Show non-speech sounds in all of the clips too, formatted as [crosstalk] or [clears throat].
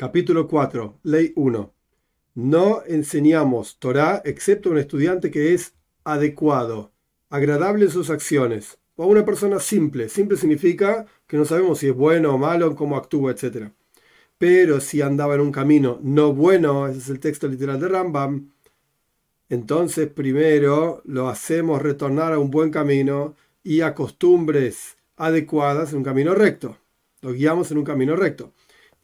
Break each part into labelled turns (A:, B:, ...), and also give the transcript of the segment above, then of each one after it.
A: Capítulo 4, Ley 1. No enseñamos Torah excepto a un estudiante que es adecuado, agradable en sus acciones, o a una persona simple. Simple significa que no sabemos si es bueno o malo, cómo actúa, etc. Pero si andaba en un camino no bueno, ese es el texto literal de Rambam, entonces primero lo hacemos retornar a un buen camino y a costumbres adecuadas en un camino recto. Lo guiamos en un camino recto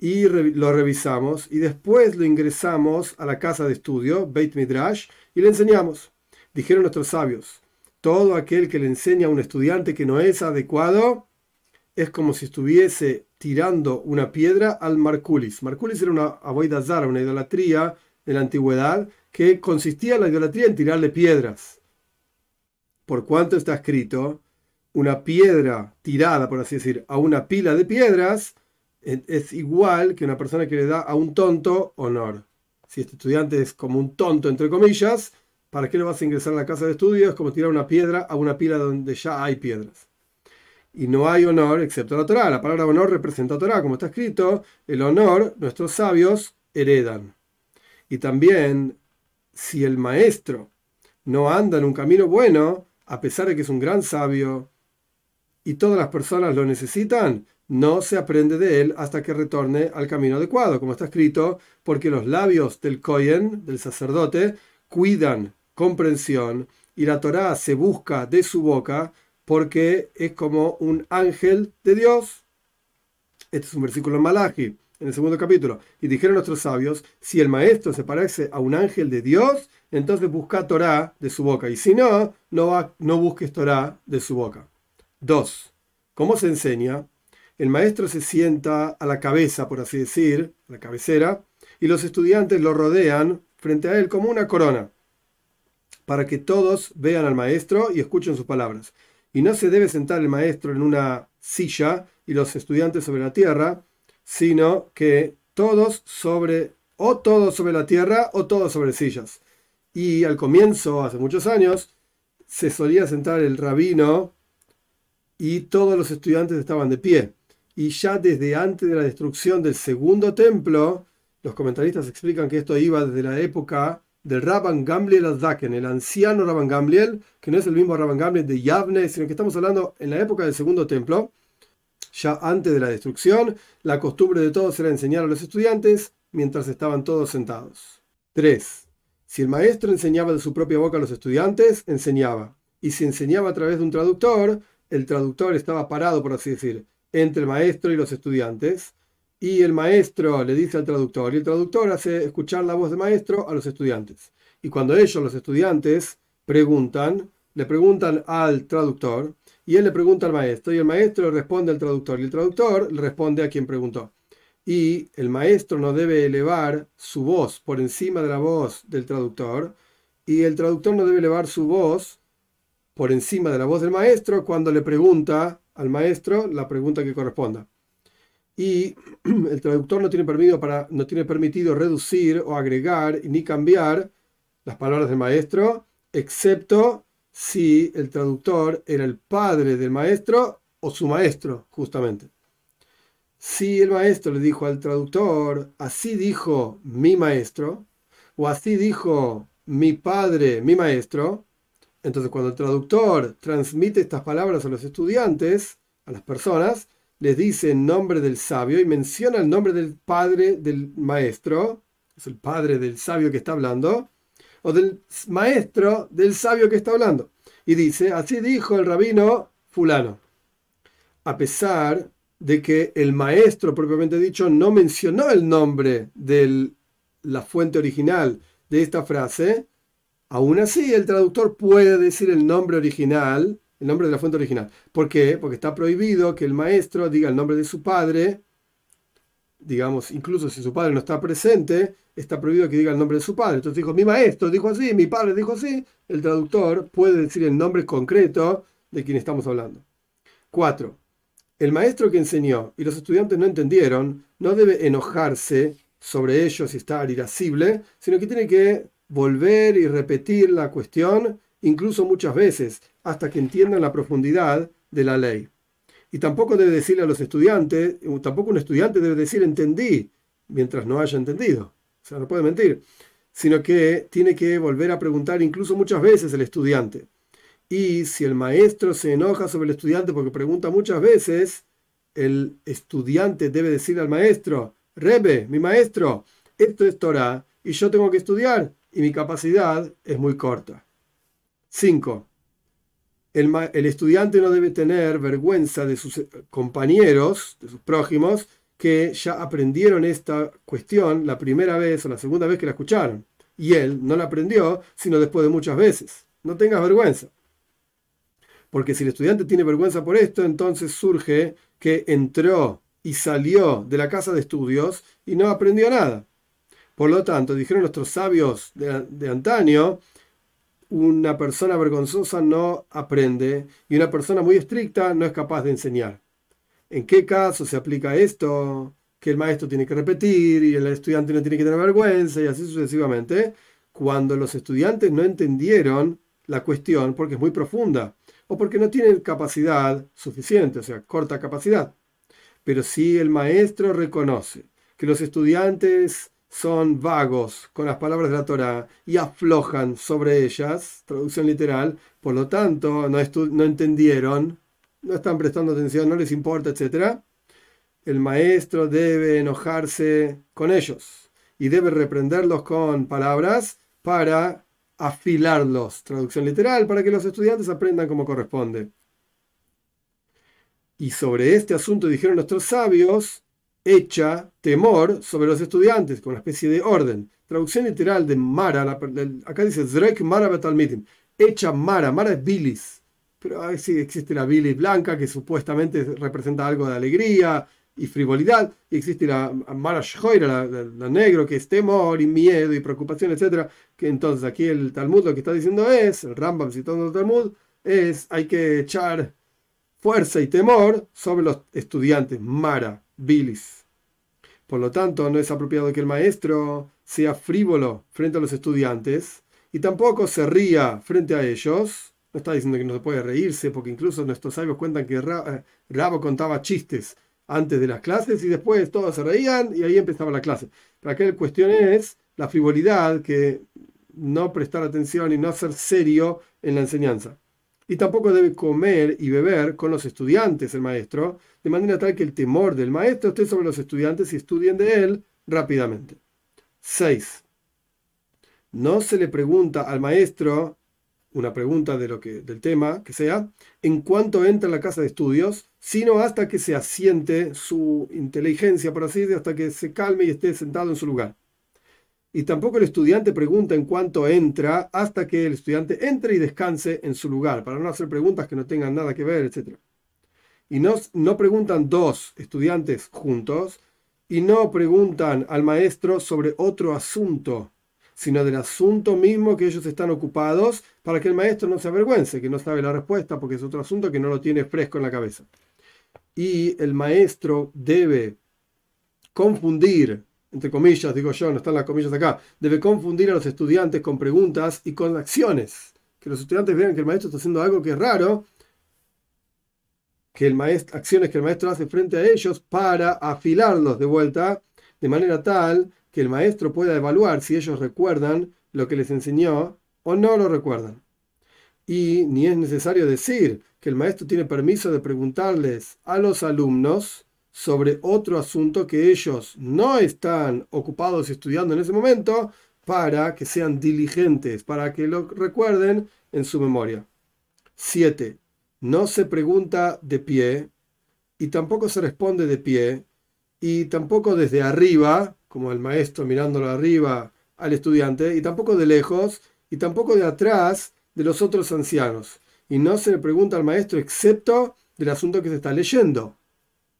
A: y lo revisamos y después lo ingresamos a la casa de estudio, Beit Midrash, y le enseñamos. Dijeron nuestros sabios, todo aquel que le enseña a un estudiante que no es adecuado es como si estuviese tirando una piedra al Marculis. Marculis era una aboidazara, una idolatría de la antigüedad que consistía en la idolatría en tirarle piedras. Por cuanto está escrito, una piedra tirada, por así decir, a una pila de piedras, es igual que una persona que le da a un tonto honor. Si este estudiante es como un tonto, entre comillas, ¿para qué le vas a ingresar a la casa de estudios? Es como tirar una piedra a una pila donde ya hay piedras. Y no hay honor excepto la Torah. La palabra honor representa a Torah, como está escrito, el honor nuestros sabios heredan. Y también, si el maestro no anda en un camino bueno, a pesar de que es un gran sabio y todas las personas lo necesitan, no se aprende de él hasta que retorne al camino adecuado, como está escrito, porque los labios del Kohen, del sacerdote, cuidan comprensión y la Torá se busca de su boca porque es como un ángel de Dios. Este es un versículo en Malachi, en el segundo capítulo. Y dijeron nuestros sabios, si el maestro se parece a un ángel de Dios, entonces busca Torá de su boca. Y si no, no, no busques Torá de su boca. 2. ¿Cómo se enseña? el maestro se sienta a la cabeza, por así decir, a la cabecera, y los estudiantes lo rodean frente a él como una corona, para que todos vean al maestro y escuchen sus palabras. Y no se debe sentar el maestro en una silla y los estudiantes sobre la tierra, sino que todos sobre, o todos sobre la tierra o todos sobre sillas. Y al comienzo, hace muchos años, se solía sentar el rabino y todos los estudiantes estaban de pie y ya desde antes de la destrucción del segundo templo, los comentaristas explican que esto iba desde la época del Rabban Gamliel al-Daken, el anciano Rabban Gamliel, que no es el mismo Rabban Gamliel de Yavne, sino que estamos hablando en la época del segundo templo, ya antes de la destrucción, la costumbre de todos era enseñar a los estudiantes mientras estaban todos sentados. 3. Si el maestro enseñaba de su propia boca a los estudiantes, enseñaba. Y si enseñaba a través de un traductor, el traductor estaba parado, por así decir, entre el maestro y los estudiantes, y el maestro le dice al traductor, y el traductor hace escuchar la voz del maestro a los estudiantes. Y cuando ellos, los estudiantes, preguntan, le preguntan al traductor, y él le pregunta al maestro, y el maestro le responde al traductor, y el traductor responde a quien preguntó. Y el maestro no debe elevar su voz por encima de la voz del traductor, y el traductor no debe elevar su voz por encima de la voz del maestro cuando le pregunta al maestro la pregunta que corresponda. Y [clears throat] el traductor no tiene, permitido para, no tiene permitido reducir o agregar ni cambiar las palabras del maestro, excepto si el traductor era el padre del maestro o su maestro, justamente. Si el maestro le dijo al traductor, así dijo mi maestro, o así dijo mi padre, mi maestro, entonces, cuando el traductor transmite estas palabras a los estudiantes, a las personas, les dice en nombre del sabio y menciona el nombre del padre del maestro, es el padre del sabio que está hablando, o del maestro del sabio que está hablando. Y dice, así dijo el rabino fulano. A pesar de que el maestro propiamente dicho no mencionó el nombre de la fuente original de esta frase, Aún así, el traductor puede decir el nombre original, el nombre de la fuente original. ¿Por qué? Porque está prohibido que el maestro diga el nombre de su padre, digamos, incluso si su padre no está presente, está prohibido que diga el nombre de su padre. Entonces dijo, mi maestro dijo así, mi padre dijo así. El traductor puede decir el nombre concreto de quien estamos hablando. 4. El maestro que enseñó y los estudiantes no entendieron, no debe enojarse sobre ellos y estar irascible, sino que tiene que volver y repetir la cuestión, incluso muchas veces, hasta que entiendan la profundidad de la ley. Y tampoco debe decirle a los estudiantes, tampoco un estudiante debe decir entendí, mientras no haya entendido. O sea, no puede mentir, sino que tiene que volver a preguntar incluso muchas veces el estudiante. Y si el maestro se enoja sobre el estudiante porque pregunta muchas veces, el estudiante debe decir al maestro, Rebe, mi maestro, esto es Torah y yo tengo que estudiar y mi capacidad es muy corta. 5. El, el, estudiante no debe tener vergüenza de sus compañeros, de sus prójimos, que ya aprendieron esta cuestión la primera vez o la segunda vez que la escucharon. Y él no la aprendió, sino después de muchas veces. No tengas vergüenza. Porque si el estudiante tiene vergüenza por esto, entonces surge que entró y salió de la casa de estudios y no aprendió nada. Por lo tanto, dijeron nuestros sabios de, antaño, una persona vergonzosa no aprende y una persona muy estricta no es capaz de enseñar. ¿En qué caso se aplica esto? Que el maestro tiene que repetir y el estudiante no tiene que tener vergüenza y así sucesivamente. Cuando los estudiantes no entendieron la cuestión porque es muy profunda o porque no tienen capacidad suficiente, o sea, corta capacidad. Pero si el maestro reconoce que los estudiantes son vagos con las palabras de la Torah y aflojan sobre ellas, traducción literal, por lo tanto no, no entendieron, no están prestando atención, no les importa, etc. El maestro debe enojarse con ellos y debe reprenderlos con palabras para afilarlos, traducción literal, para que los estudiantes aprendan como corresponde. Y sobre este asunto dijeron nuestros sabios, echa temor sobre los estudiantes, con una especie de orden. Traducción literal de Mara, acá dice Zrek Mara Betalmitim, echa Mara, Mara es bilis, pero sí existe la bilis blanca que supuestamente representa algo de alegría y frivolidad, y existe la Mara Shhoira, la, negro, que es temor y miedo y preocupación, etc. Que entonces aquí el Talmud lo que está diciendo es, el Rambam citando el Talmud, es hay que echar fuerza y temor sobre los estudiantes, Mara, bilis. Por lo tanto, no es apropiado que el maestro sea frívolo frente a los estudiantes y tampoco se ría frente a ellos. No está diciendo que no se puede reírse, porque incluso nuestros sabios cuentan que eh, Rabo contaba chistes antes de las clases y después todos se reían y ahí empezaba la clase. Pero aquí la cuestión es la frivolidad, que no prestar atención y no ser serio en la enseñanza. Y tampoco debe comer y beber con los estudiantes el maestro, de manera tal que el temor del maestro esté sobre los estudiantes y estudien de él rápidamente. 6. No se le pregunta al maestro una pregunta de lo que, del tema que sea, en cuanto entra en la casa de estudios, sino hasta que se asiente su inteligencia, por así decirlo, hasta que se calme y esté sentado en su lugar. Y tampoco el estudiante pregunta en cuánto entra hasta que el estudiante entre y descanse en su lugar, para no hacer preguntas que no tengan nada que ver, etc. Y no, no preguntan dos estudiantes juntos y no preguntan al maestro sobre otro asunto, sino del asunto mismo que ellos están ocupados para que el maestro no se avergüence, que no sabe la respuesta porque es otro asunto que no lo tiene fresco en la cabeza. Y el maestro debe confundir entre comillas, digo yo, no están las comillas acá, debe confundir a los estudiantes con preguntas y con acciones. Que los estudiantes vean que el maestro está haciendo algo que es raro, que el maestro, acciones que el maestro hace frente a ellos para afilarlos de vuelta, de manera tal que el maestro pueda evaluar si ellos recuerdan lo que les enseñó o no lo recuerdan. Y ni es necesario decir que el maestro tiene permiso de preguntarles a los alumnos sobre otro asunto que ellos no están ocupados estudiando en ese momento para que sean diligentes, para que lo recuerden en su memoria. 7. No se pregunta de pie y tampoco se responde de pie y tampoco desde arriba, como el maestro mirándolo arriba al estudiante, y tampoco de lejos y tampoco de atrás de los otros ancianos. Y no se le pregunta al maestro excepto del asunto que se está leyendo.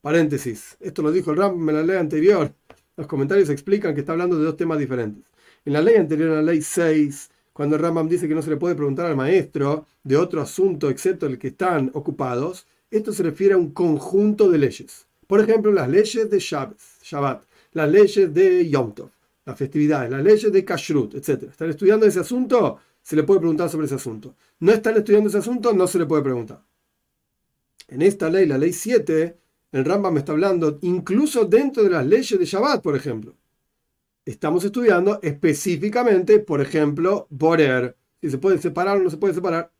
A: Paréntesis. Esto lo dijo el Ram en la ley anterior. Los comentarios explican que está hablando de dos temas diferentes. En la ley anterior, en la ley 6, cuando el Rambam dice que no se le puede preguntar al maestro de otro asunto excepto el que están ocupados, esto se refiere a un conjunto de leyes. Por ejemplo, las leyes de Shabbat, las leyes de Yom Tov, las festividades, las leyes de Kashrut, etc. ¿Están estudiando ese asunto? Se le puede preguntar sobre ese asunto. ¿No están estudiando ese asunto? No se le puede preguntar. En esta ley, la ley 7, el Rambam está hablando incluso dentro de las leyes de Shabbat, por ejemplo. estamos estudiando específicamente, por ejemplo, Borer. Si se puede separar o no se puede separar.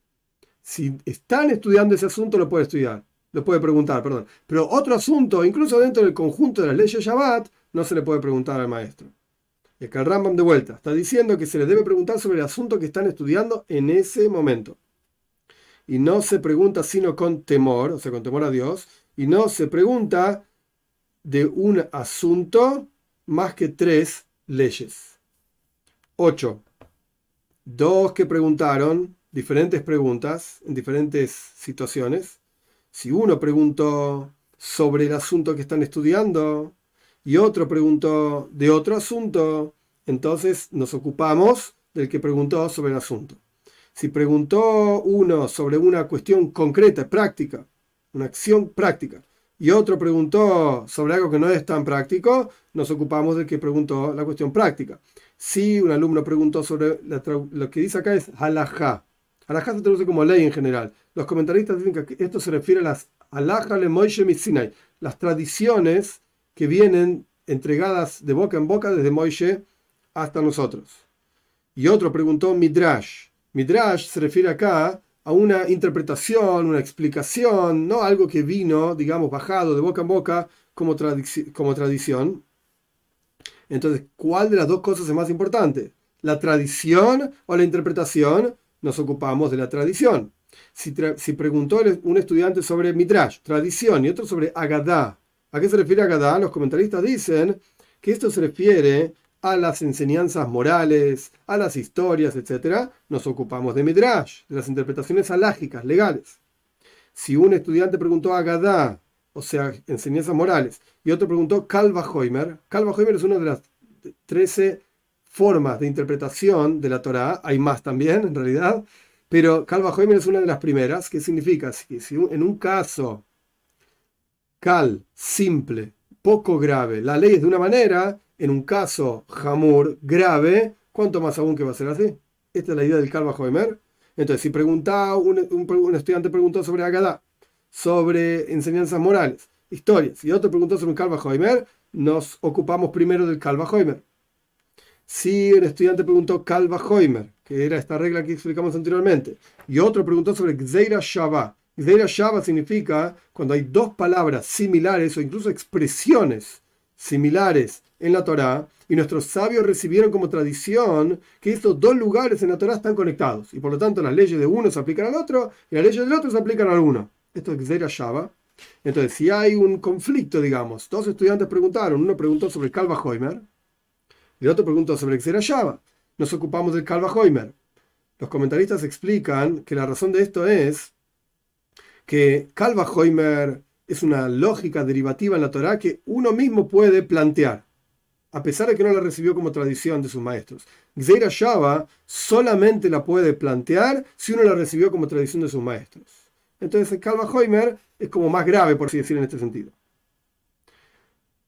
A: Si están estudiando ese asunto, lo puede estudiar. Lo puede preguntar, perdón. Pero otro asunto, incluso dentro del conjunto de las leyes Shabbat, no se le puede preguntar al maestro. Y acá el Rambam de vuelta está diciendo que se le debe preguntar sobre el asunto que están estudiando en ese momento. Y no se pregunta sino con temor, o sea, con temor a Dios, y no se pregunta de un asunto más que tres leyes. 8. Dos que preguntaron diferentes preguntas en diferentes situaciones. Si uno preguntó sobre el asunto que están estudiando y otro preguntó de otro asunto, entonces nos ocupamos del que preguntó sobre el asunto. Si preguntó uno sobre una cuestión concreta, práctica, una acción práctica, y otro preguntó sobre algo que no es tan práctico, nos ocupamos del que preguntó la cuestión práctica. Si un alumno preguntó sobre lo que dice acá es halajá. Halajá se traduce como ley en general. Los comentaristas dicen que esto se refiere a las halajá le Moishe Sinai, las tradiciones que vienen entregadas de boca en boca desde Moishe hasta nosotros. Y otro preguntó Midrash. Midrash se refiere acá a una interpretación, una explicación, no algo que vino, digamos, bajado de boca en boca como, tradición. Entonces, ¿cuál de las dos cosas es más importante? ¿La tradición o la interpretación? Nos ocupamos de la tradición. Si, si preguntó un estudiante sobre Midrash, tradición, y otro sobre Agadá, ¿a qué se refiere Agadá? Los comentaristas dicen que esto se refiere a las enseñanzas morales, a las historias, etc., nos ocupamos de Midrash, de las interpretaciones alágicas, legales. Si un estudiante preguntó a Gadá, o sea, enseñanzas morales, y otro preguntó Calva Hoimer, Calva Hoimer es una de las 13 formas de interpretación de la Torá, hay más también en realidad, pero Calva Hoimer es una de las primeras, que significa si en un caso cal, simple, poco grave, la ley es de una manera, en un caso jamur grave, ¿cuánto más aún que va a ser así? Esta es la idea del Calva Hoemer. Entonces, si pregunta un, estudiante preguntó sobre Agadá, sobre enseñanzas morales, historias, y otro preguntó sobre un Calva Hoemer, nos ocupamos primero del Calva Hoemer. Si un estudiante preguntó Calva Hoemer, que era esta regla que explicamos anteriormente, y otro preguntó sobre Gzeira Shabbat, Gzeira Shabbat significa cuando hay dos palabras similares o incluso expresiones similares en la Torá, y nuestros sabios recibieron como tradición que estos dos lugares en la Torá están conectados, y por lo tanto las leyes de uno se aplican al otro, y las leyes del otro se aplican al uno. Esto es Gzeira Shava. Entonces, si hay un conflicto, digamos, dos estudiantes preguntaron, uno preguntó sobre el Calva Hoimer, y el otro preguntó sobre Gzeira Shava. Nos ocupamos del Calva Hoimer. Los comentaristas explican que la razón de esto es que Calva Hoimer es una lógica derivativa en la Torá que uno mismo puede plantear, a pesar de que no la recibió como tradición de sus maestros. Gzeira Shava solamente la puede plantear si uno la recibió como tradición de sus maestros. Entonces el Calva Hoimer es como más grave, por así decir, en este sentido.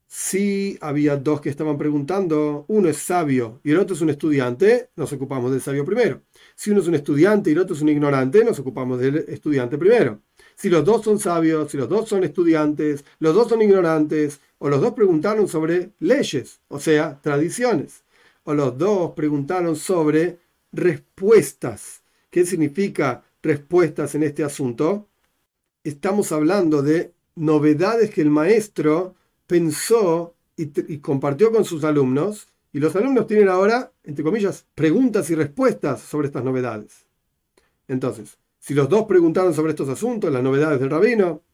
A: Si había dos que estaban preguntando, uno es sabio y el otro es un estudiante, nos ocupamos del sabio primero. Si uno es un estudiante y el otro es un ignorante, nos ocupamos del estudiante primero si los dos son sabios, si los dos son estudiantes, los dos son ignorantes, o los dos preguntaron sobre leyes, o sea, tradiciones, o los dos preguntaron sobre respuestas. ¿Qué significa respuestas en este asunto? Estamos hablando de novedades que el maestro pensó y, y compartió con sus alumnos, y los alumnos tienen ahora, entre comillas, preguntas y respuestas sobre estas novedades. Entonces, si los dos preguntaron sobre estos asuntos, las novedades del rabino,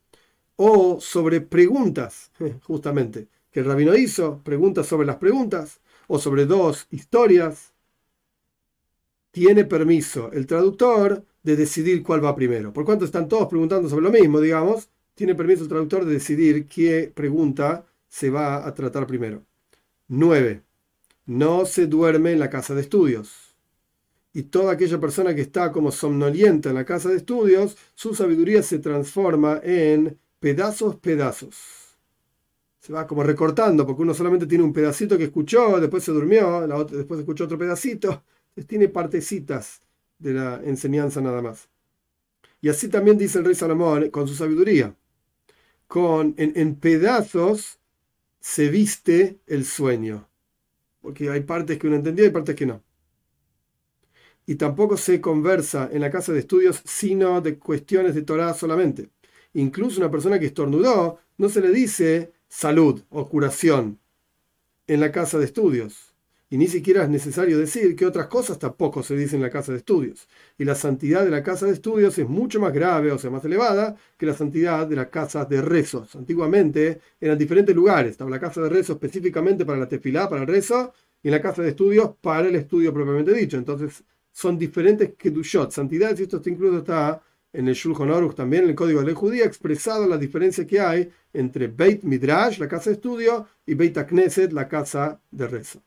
A: o sobre preguntas, [laughs] justamente, que el rabino hizo, preguntas sobre las preguntas, o sobre dos historias, tiene permiso el traductor de decidir cuál va primero. Por cuanto están todos preguntando sobre lo mismo, digamos, tiene permiso el traductor de decidir qué pregunta se va a tratar primero. 9. No se duerme en la casa de estudios y toda aquella persona que está como somnolienta en la casa de estudios, su sabiduría se transforma en pedazos, pedazos. Se va como recortando, porque uno solamente tiene un pedacito que escuchó, después se durmió, la otra, después escuchó otro pedacito, entonces tiene partecitas de la enseñanza nada más. Y así también dice el rey Salomón con su sabiduría. Con, en pedazos se viste el sueño. porque hay partes que uno entendió y partes que no. Y tampoco se conversa en la casa de estudios sino de cuestiones de Torah solamente. Incluso una persona que estornudó no se le dice salud o curación en la casa de estudios y ni siquiera es necesario decir que otras cosas tampoco se dicen en la casa de estudios. Y la santidad de la casa de estudios es mucho más grave, o sea, más elevada, que la santidad de las casas de rezos. Antiguamente eran diferentes lugares. Estaba la casa de rezo específicamente para la tefilá, para el rezo, y la casa de estudios para el estudio propiamente dicho. Entonces, son diferentes kedushot, santidades, y esto incluso está en el Shulchan Aruch también, en el Código de Ley Judía, expresado la diferencia que hay entre Beit Midrash, la casa de estudio, y Beit Knesset, la casa de rezo.